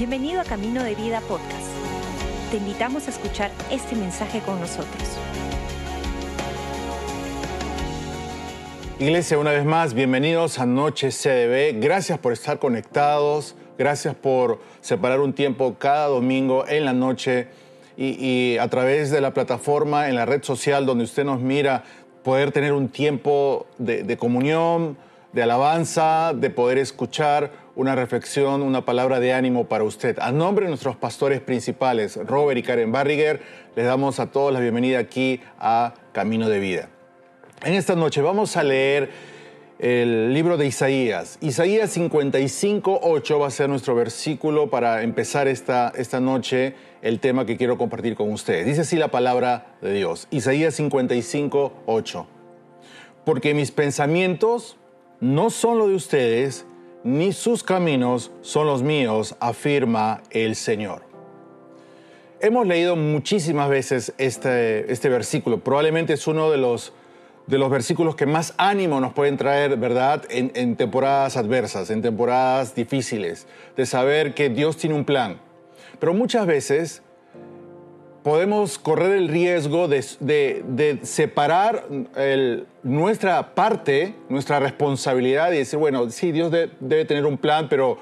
Bienvenido a Camino de Vida Podcast. Te invitamos a escuchar este mensaje con nosotros. Iglesia, una vez más, bienvenidos a Noche CDB. Gracias por estar conectados. Gracias por separar un tiempo cada domingo en la noche y, a través de la plataforma, en la red social donde usted nos mira, poder tener un tiempo de, de comunión, de alabanza, de poder escuchar una reflexión, una palabra de ánimo para usted. A nombre de nuestros pastores principales, Robert y Karen Barriger, les damos a todos la bienvenida aquí a Camino de Vida. En esta noche vamos a leer el libro de Isaías. Isaías 55, 8 va a ser nuestro versículo para empezar esta, esta noche el tema que quiero compartir con ustedes. Dice así la palabra de Dios. Isaías 55, 8. Porque mis pensamientos no son los de ustedes, ni sus caminos son los míos, afirma el Señor. Hemos leído muchísimas veces este, este versículo. Probablemente es uno de los, de los versículos que más ánimo nos pueden traer, ¿verdad? En, en temporadas adversas, en temporadas difíciles, de saber que Dios tiene un plan. Pero muchas veces podemos correr el riesgo de, separar nuestra parte, nuestra responsabilidad y decir, bueno, sí, Dios debe tener un plan, pero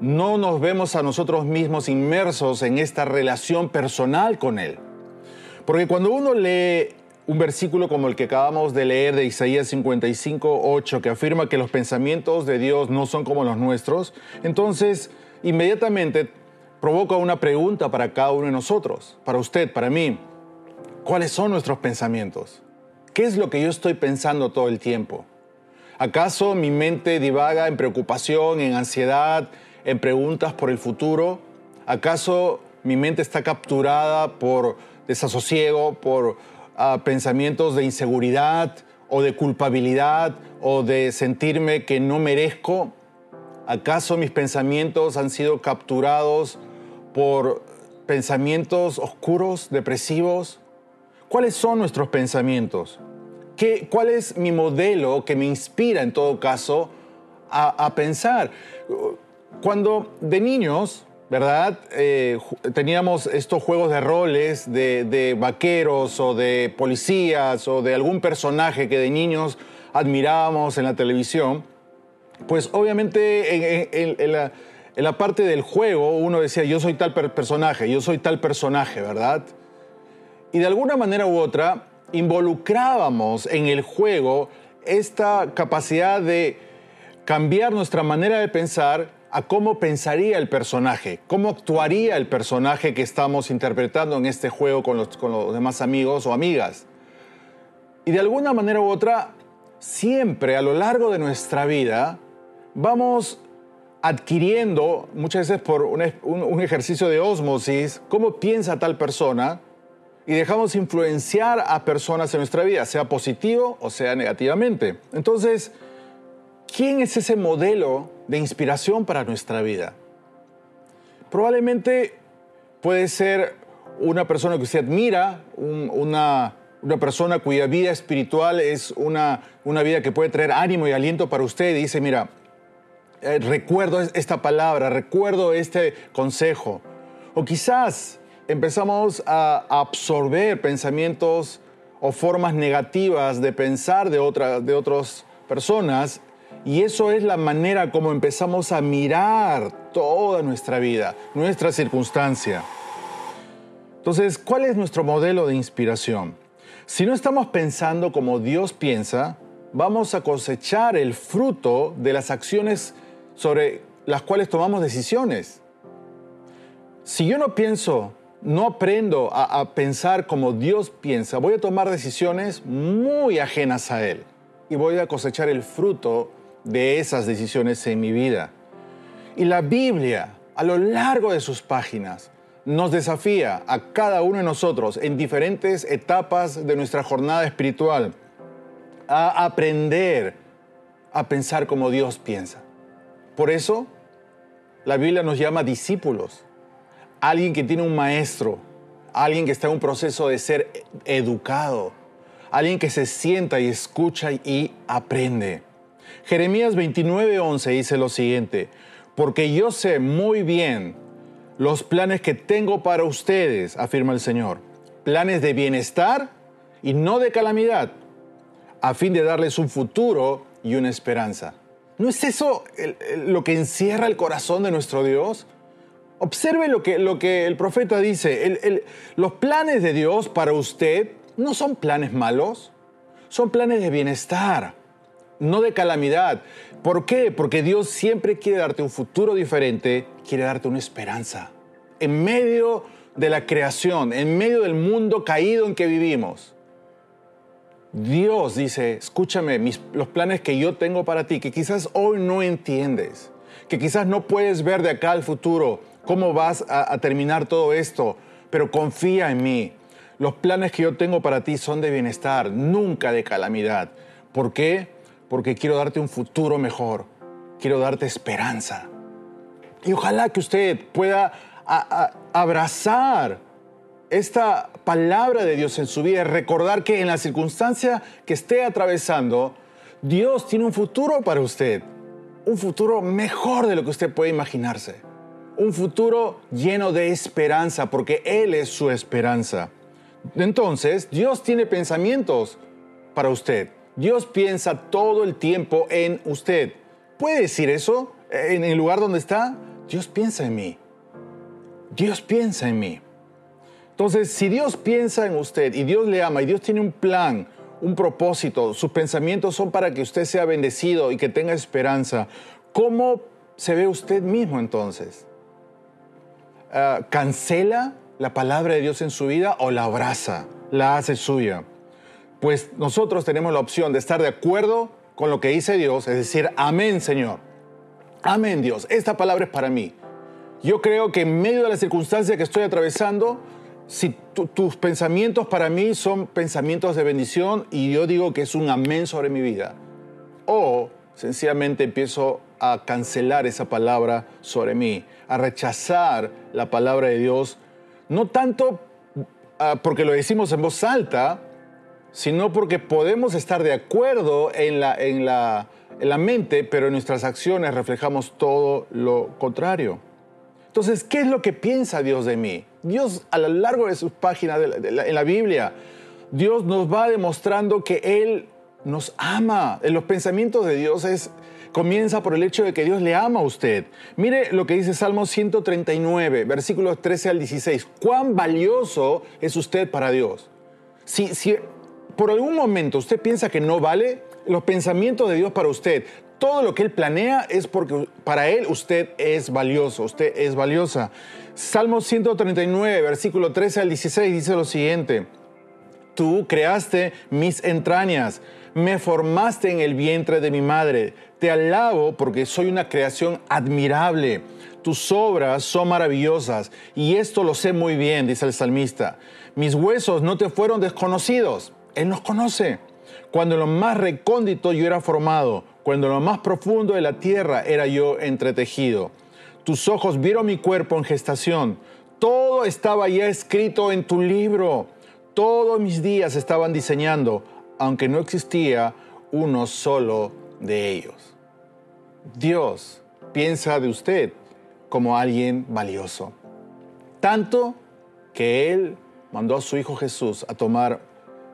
no nos vemos a nosotros mismos inmersos en esta relación personal con Él. Porque cuando uno lee un versículo como el que acabamos de leer de Isaías 55, 8, que afirma que los pensamientos de Dios no son como los nuestros, entonces inmediatamente provoca una pregunta para cada uno de nosotros, para usted, para mí. ¿Cuáles son nuestros pensamientos? ¿Qué es lo que yo estoy pensando todo el tiempo? ¿Acaso mi mente divaga en preocupación, en ansiedad, en preguntas por el futuro? ¿Acaso mi mente está capturada por desasosiego, por ah, pensamientos de inseguridad o de culpabilidad o de sentirme que no merezco? ¿Acaso mis pensamientos han sido capturados por pensamientos oscuros, depresivos? ¿Cuáles son nuestros pensamientos? ¿Qué, ¿Cuál es mi modelo que me inspira en todo caso a, pensar? Cuando de niños, ¿verdad? Eh, teníamos estos juegos de roles de, de, vaqueros o de policías o de algún personaje que de niños admirábamos en la televisión, pues obviamente en la en la parte del juego uno decía, yo soy tal personaje, yo soy tal personaje, ¿verdad? Y de alguna manera u otra involucrábamos en el juego esta capacidad de cambiar nuestra manera de pensar a cómo pensaría el personaje, cómo actuaría el personaje que estamos interpretando en este juego con los, con los demás amigos o amigas. Y de alguna manera u otra, siempre a lo largo de nuestra vida, vamos adquiriendo, muchas veces por un, ejercicio de osmosis, cómo piensa tal persona y dejamos influenciar a personas en nuestra vida, sea positivo o sea negativamente. Entonces, ¿quién es ese modelo de inspiración para nuestra vida? Probablemente puede ser una persona que usted admira, una, una, persona cuya vida espiritual es una, una vida que puede traer ánimo y aliento para usted y dice, mira, eh, recuerdo esta palabra, recuerdo este consejo. O quizás empezamos a absorber pensamientos o formas negativas de pensar de, de otras personas y eso es la manera como empezamos a mirar toda nuestra vida, nuestra circunstancia. Entonces, ¿cuál es nuestro modelo de inspiración? Si no estamos pensando como Dios piensa, vamos a cosechar el fruto de las acciones sobre las cuales tomamos decisiones. Si yo no pienso, no aprendo a, pensar como Dios piensa, voy a tomar decisiones muy ajenas a Él y voy a cosechar el fruto de esas decisiones en mi vida. Y la Biblia, a lo largo de sus páginas, nos desafía a cada uno de nosotros en diferentes etapas de nuestra jornada espiritual a aprender a pensar como Dios piensa. Por eso, la Biblia nos llama discípulos. Alguien que tiene un maestro, alguien que está en un proceso de ser educado, alguien que se sienta y escucha y aprende. Jeremías 29:11 dice lo siguiente, porque yo sé muy bien los planes que tengo para ustedes, afirma el Señor. Planes de bienestar y no de calamidad, a fin de darles un futuro y una esperanza. ¿No es eso lo que encierra el corazón de nuestro Dios? Observe lo que, el profeta dice. los planes de Dios para usted no son planes malos, son planes de bienestar, no de calamidad. ¿Por qué? Porque Dios siempre quiere darte un futuro diferente, quiere darte una esperanza. En medio de la creación, en medio del mundo caído en que vivimos, Dios dice, escúchame, los planes que yo tengo para ti, que quizás hoy no entiendes, que quizás no puedes ver de acá al futuro cómo vas a, terminar todo esto, pero confía en mí. Los planes que yo tengo para ti son de bienestar, nunca de calamidad. ¿Por qué? Porque quiero darte un futuro mejor, quiero darte esperanza. Y ojalá que usted pueda abrazar esta palabra de Dios en su vida, recordar que en la circunstancia que esté atravesando, Dios tiene un futuro para usted, un futuro mejor de lo que usted puede imaginarse, un futuro lleno de esperanza, porque Él es su esperanza. Entonces, Dios tiene pensamientos para usted. Dios piensa todo el tiempo en usted. ¿Puede decir eso en el lugar donde está? Dios piensa en mí. Dios piensa en mí. Entonces, si Dios piensa en usted y Dios le ama y Dios tiene un plan, un propósito, sus pensamientos son para que usted sea bendecido y que tenga esperanza, ¿cómo se ve usted mismo entonces? Ah, ¿Cancela la palabra de Dios en su vida o la abraza, la hace suya? Pues nosotros tenemos la opción de estar de acuerdo con lo que dice Dios, es decir, amén Señor, amén Dios, esta palabra es para mí. Yo creo que en medio de la circunstancia que estoy atravesando, si tus pensamientos para mí son pensamientos de bendición y yo digo que es un amén sobre mi vida, o sencillamente empiezo a cancelar esa palabra sobre mí, a rechazar la palabra de Dios, no tanto ah, porque lo decimos en voz alta, sino porque podemos estar de acuerdo en la, en la, en la mente, pero en nuestras acciones reflejamos todo lo contrario. Entonces, ¿qué es lo que piensa Dios de mí? Dios a lo largo de sus páginas en la Biblia, Dios nos va demostrando que Él nos ama. En los pensamientos de Dios es, comienza por el hecho de que Dios le ama a usted. Mire lo que dice Salmo 139, versículos 13 al 16. ¿Cuán valioso es usted para Dios? Si, si por algún momento usted piensa que no vale, los pensamientos de Dios para usted todo lo que Él planea es porque para Él usted es valioso, usted es valiosa. Salmo 139, versículo 13 al 16 dice lo siguiente. Tú creaste mis entrañas, me formaste en el vientre de mi madre. Te alabo porque soy una creación admirable. Tus obras son maravillosas y esto lo sé muy bien, dice el salmista. Mis huesos no te fueron desconocidos. Él nos conoce. Cuando en lo más recóndito yo era formado, cuando en lo más profundo de la tierra era yo entretejido. Tus ojos vieron mi cuerpo en gestación. Todo estaba ya escrito en tu libro. Todos mis días estaban diseñando, aunque no existía uno solo de ellos. Dios piensa de usted como alguien valioso. Tanto que Él mandó a su Hijo Jesús a tomar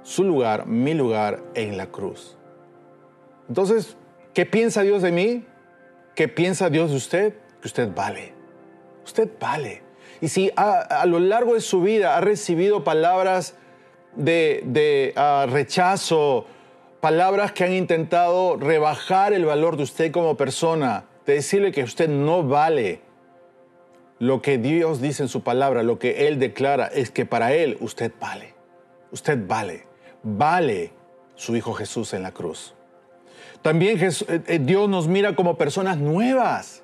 su lugar, mi lugar en la cruz. Entonces, ¿qué piensa Dios de mí? ¿Qué piensa Dios de usted? Que usted vale. Usted vale. Y si a, lo largo de su vida ha recibido palabras de, ah, rechazo, palabras que han intentado rebajar el valor de usted como persona, de decirle que usted no vale, lo que Dios dice en su palabra, lo que Él declara, es que para Él usted vale. Usted vale vale su Hijo Jesús en la cruz. También eh, eh, Dios nos mira como personas nuevas.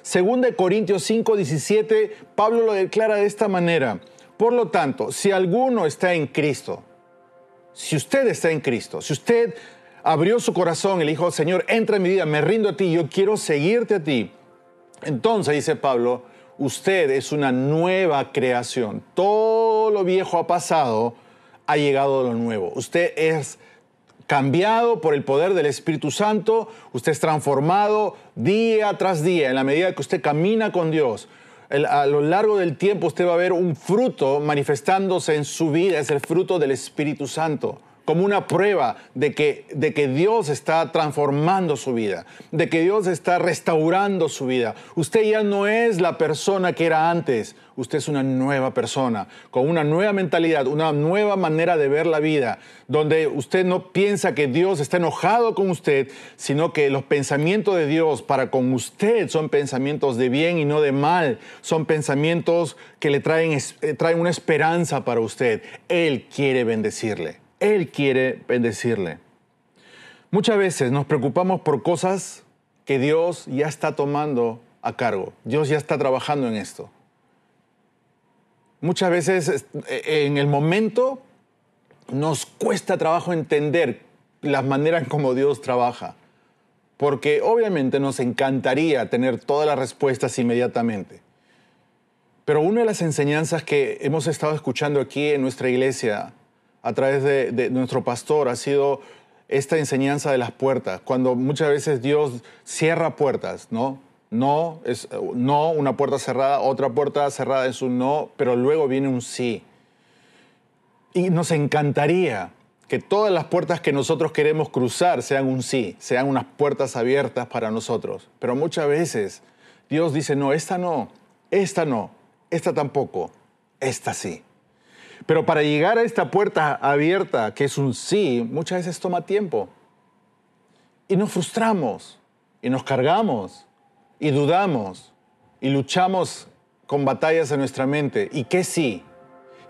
Según de Corintios 5, 17, Pablo lo declara de esta manera. Por lo tanto, si alguno está en Cristo, si usted está en Cristo, si usted abrió su corazón y le dijo, Señor, entra en mi vida, me rindo a ti, yo quiero seguirte a ti. Entonces, dice Pablo, usted es una nueva creación. Todo lo viejo ha pasado ha llegado lo nuevo. Usted es cambiado por el poder del Espíritu Santo, usted es transformado día tras día en la medida que usted camina con Dios. a lo largo del tiempo usted va a ver un fruto manifestándose en su vida, es el fruto del Espíritu Santo como una prueba de que, de que Dios está transformando su vida, de que Dios está restaurando su vida. Usted ya no es la persona que era antes, usted es una nueva persona, con una nueva mentalidad, una nueva manera de ver la vida, donde usted no piensa que Dios está enojado con usted, sino que los pensamientos de Dios para con usted son pensamientos de bien y no de mal, son pensamientos que le traen, eh, traen una esperanza para usted. Él quiere bendecirle. Él quiere bendecirle. Muchas veces nos preocupamos por cosas que Dios ya está tomando a cargo. Dios ya está trabajando en esto. Muchas veces eh, en el momento nos cuesta trabajo entender las maneras como Dios trabaja, porque obviamente nos encantaría tener todas las respuestas inmediatamente. Pero una de las enseñanzas que hemos estado escuchando aquí en nuestra iglesia a través de, nuestro pastor ha sido esta enseñanza de las puertas, cuando muchas veces Dios cierra puertas, ¿no? No no, una puerta cerrada, otra puerta cerrada es un no, pero luego viene un sí. Y nos encantaría que todas las puertas que nosotros queremos cruzar sean un sí, sean unas puertas abiertas para nosotros. Pero muchas veces Dios dice, no, esta no, esta no, esta tampoco, esta sí. Pero para llegar a esta puerta abierta, que es un sí, muchas veces toma tiempo. Y nos frustramos, y nos cargamos, y dudamos, y luchamos con batallas en nuestra mente. ¿Y qué sí?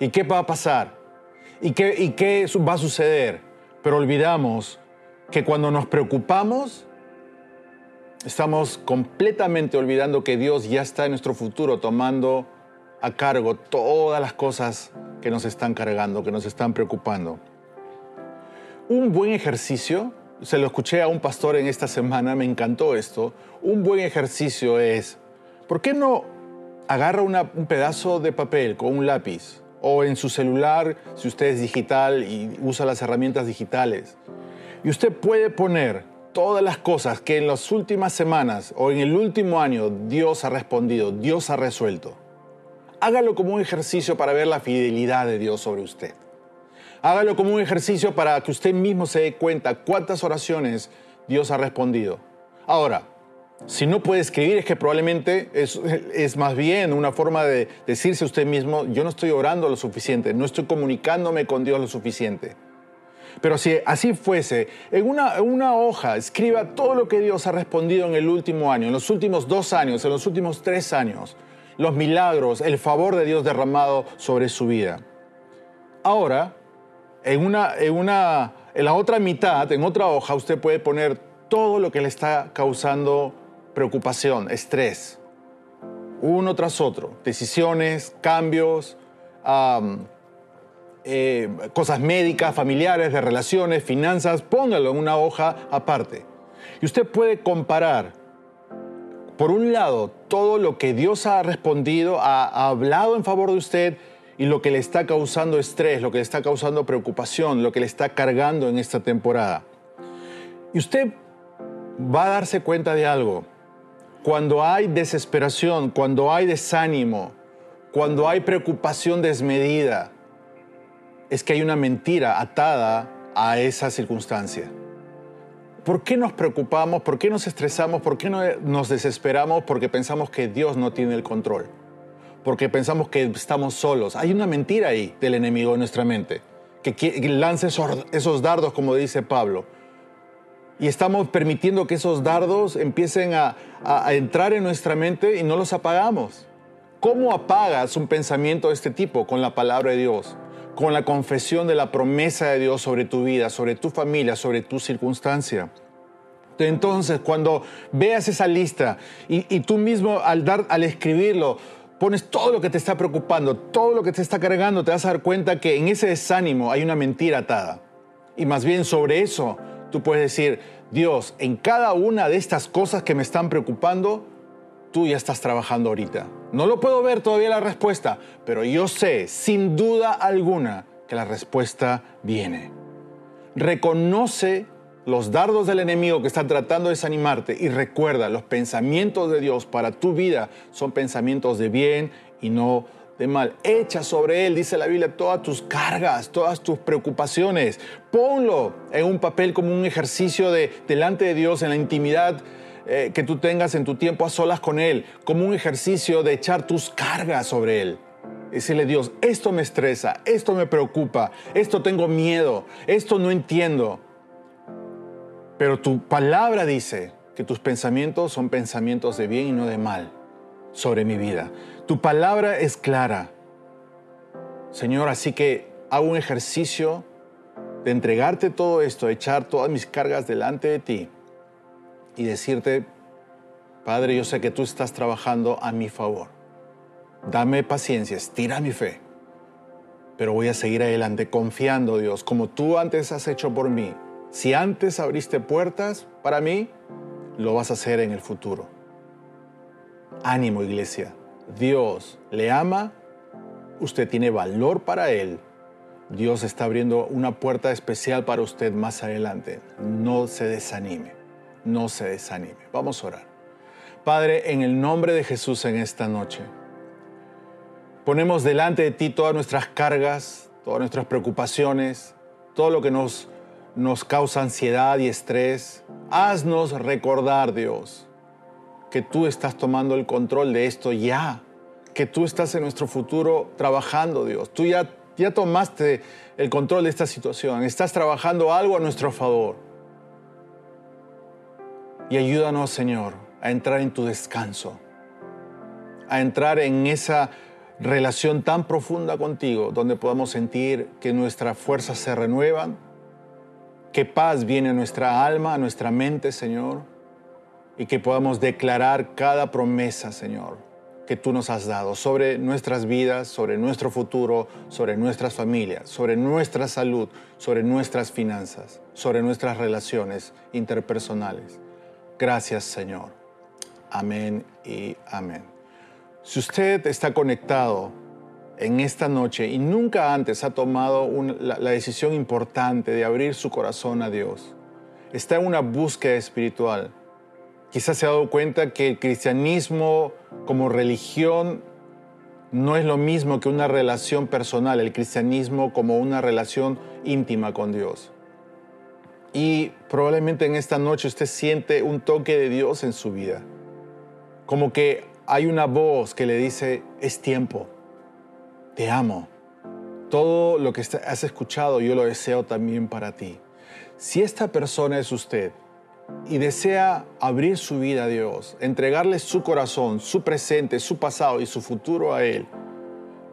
¿Y qué va a pasar? ¿Y qué, y qué va a suceder? Pero olvidamos que cuando nos preocupamos, estamos completamente olvidando que Dios ya está en nuestro futuro tomando a cargo todas las cosas que nos están cargando, que nos están preocupando. Un buen ejercicio, se lo escuché a un pastor en esta semana, me encantó esto, un buen ejercicio es, ¿por qué no agarra un pedazo de papel con un lápiz o en su celular, si usted es digital y usa las herramientas digitales, y usted puede poner todas las cosas que en las últimas semanas o en el último año Dios ha respondido, Dios ha resuelto hágalo como un ejercicio para ver la fidelidad de Dios sobre usted. Hágalo como un ejercicio para que usted mismo se dé cuenta cuántas oraciones Dios ha respondido. Ahora, si no puede escribir es que probablemente es, es, más bien una forma de decirse usted mismo, yo no estoy orando lo suficiente, no estoy comunicándome con Dios lo suficiente. Pero si así fuese, en una, en una hoja escriba todo lo que Dios ha respondido en el último año, en los últimos dos años, en los últimos tres años los milagros, el favor de Dios derramado sobre su vida. Ahora, en, una, en, una, en la otra mitad, en otra hoja, usted puede poner todo lo que le está causando preocupación, estrés, uno tras otro, decisiones, cambios, eh, cosas médicas, familiares, de relaciones, finanzas, póngalo en una hoja aparte. Y usted puede comparar por un lado, todo lo que Dios ha respondido, ha, hablado en favor de usted y lo que le está causando estrés, lo que le está causando preocupación, lo que le está cargando en esta temporada. Y usted va a darse cuenta de algo. Cuando hay desesperación, cuando hay desánimo, cuando hay preocupación desmedida, es que hay una mentira atada a esa circunstancia. ¿Por qué nos preocupamos? ¿Por qué nos estresamos? ¿Por qué nos desesperamos? Porque pensamos que Dios no tiene el control. Porque pensamos que estamos solos. Hay una mentira ahí del enemigo en nuestra mente, que lanza esos, dardos, como dice Pablo. Y estamos permitiendo que esos dardos empiecen a, a entrar en nuestra mente y no los apagamos. ¿Cómo apagas un pensamiento de este tipo? Con la palabra de Dios con la confesión de la promesa de Dios sobre tu vida, sobre tu familia, sobre tu circunstancia. Entonces, cuando veas esa lista y, tú mismo al, dar, al escribirlo, pones todo lo que te está preocupando, todo lo que te está cargando, te vas a dar cuenta que en ese desánimo hay una mentira atada. Y más bien sobre eso, tú puedes decir, Dios, en cada una de estas cosas que me están preocupando, tú ya estás trabajando ahorita. No lo puedo ver todavía la respuesta, pero yo sé, sin duda alguna, que la respuesta viene. Reconoce los dardos del enemigo que están tratando de desanimarte y recuerda, los pensamientos de Dios para tu vida son pensamientos de bien y no de mal. Echa sobre Él, dice la Biblia, todas tus cargas, todas tus preocupaciones. Ponlo en un papel como un ejercicio de delante de Dios en la intimidad eh, que tú tengas en tu tiempo a solas con Él, como un ejercicio de echar tus cargas sobre Él. Decirle, Dios, esto me estresa, esto me preocupa, esto tengo miedo, esto no entiendo. Pero tu palabra dice que tus pensamientos son pensamientos de bien y no de mal sobre mi vida. Tu palabra es clara. Señor, así que hago un ejercicio de entregarte todo esto, echar todas mis cargas delante de ti y decirte, Padre, yo sé que tú estás trabajando a mi favor. Dame paciencia, estira mi fe, pero voy a seguir adelante confiando, Dios, como tú antes has hecho por mí. Si antes abriste puertas para mí, lo vas a hacer en el futuro. Ánimo, iglesia. Dios le ama, usted tiene valor para Él. Dios está abriendo una puerta especial para usted más adelante. No se desanime, no se desanime. Vamos a orar. Padre, en el nombre de Jesús en esta noche, ponemos delante de ti todas nuestras cargas, todas nuestras preocupaciones, todo lo que nos, nos causa ansiedad y estrés. Haznos recordar, Dios, que tú estás tomando el control de esto ya, que tú estás en nuestro futuro trabajando, Dios. Tú ya, ya tomaste el control de esta situación, estás trabajando algo a nuestro favor. Y ayúdanos, Señor, a entrar en tu descanso, a entrar en esa relación tan profunda contigo, donde podamos sentir que nuestras fuerzas se renuevan, que paz viene a nuestra alma, a nuestra mente, Señor y que podamos declarar cada promesa, Señor, que tú nos has dado sobre nuestras vidas, sobre nuestro futuro, sobre nuestras familias, sobre nuestra salud, sobre nuestras finanzas, sobre nuestras relaciones interpersonales. Gracias, Señor. Amén y amén. Si usted está conectado en esta noche y nunca antes ha tomado la, la decisión importante de abrir su corazón a Dios, está en una búsqueda espiritual, quizás se ha dado cuenta que el cristianismo como religión no es lo mismo que una relación personal, el cristianismo como una relación íntima con Dios. Y probablemente en esta noche usted siente un toque de Dios en su vida, como que hay una voz que le dice, es tiempo, te amo, todo lo que has escuchado yo lo deseo también para ti. Si esta persona es usted, y desea abrir su vida a Dios, entregarle su corazón, su presente, su pasado y su futuro a Él,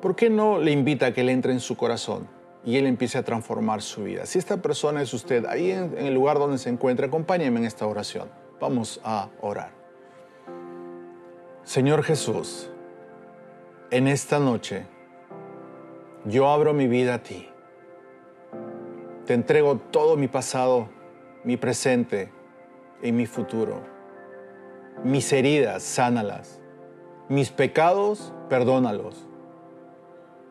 ¿por qué no le invita a que le entre en su corazón y Él empiece a transformar su vida? Si esta persona es usted, ahí en, el lugar donde se encuentra, acompáñeme en esta oración. Vamos a orar. Señor Jesús, en esta noche yo abro mi vida a ti. Te entrego todo mi pasado, mi presente, en mi futuro. Mis heridas, sánalas. Mis pecados, perdónalos.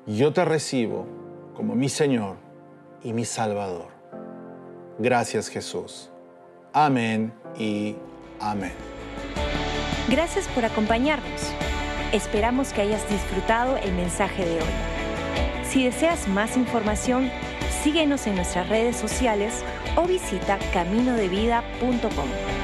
Yo te recibo como mi Señor y mi Salvador. Gracias Jesús. Amén y amén. Gracias por acompañarnos. Esperamos que hayas disfrutado el mensaje de hoy. Si deseas más información, síguenos en nuestras redes sociales o visita caminodevida.com.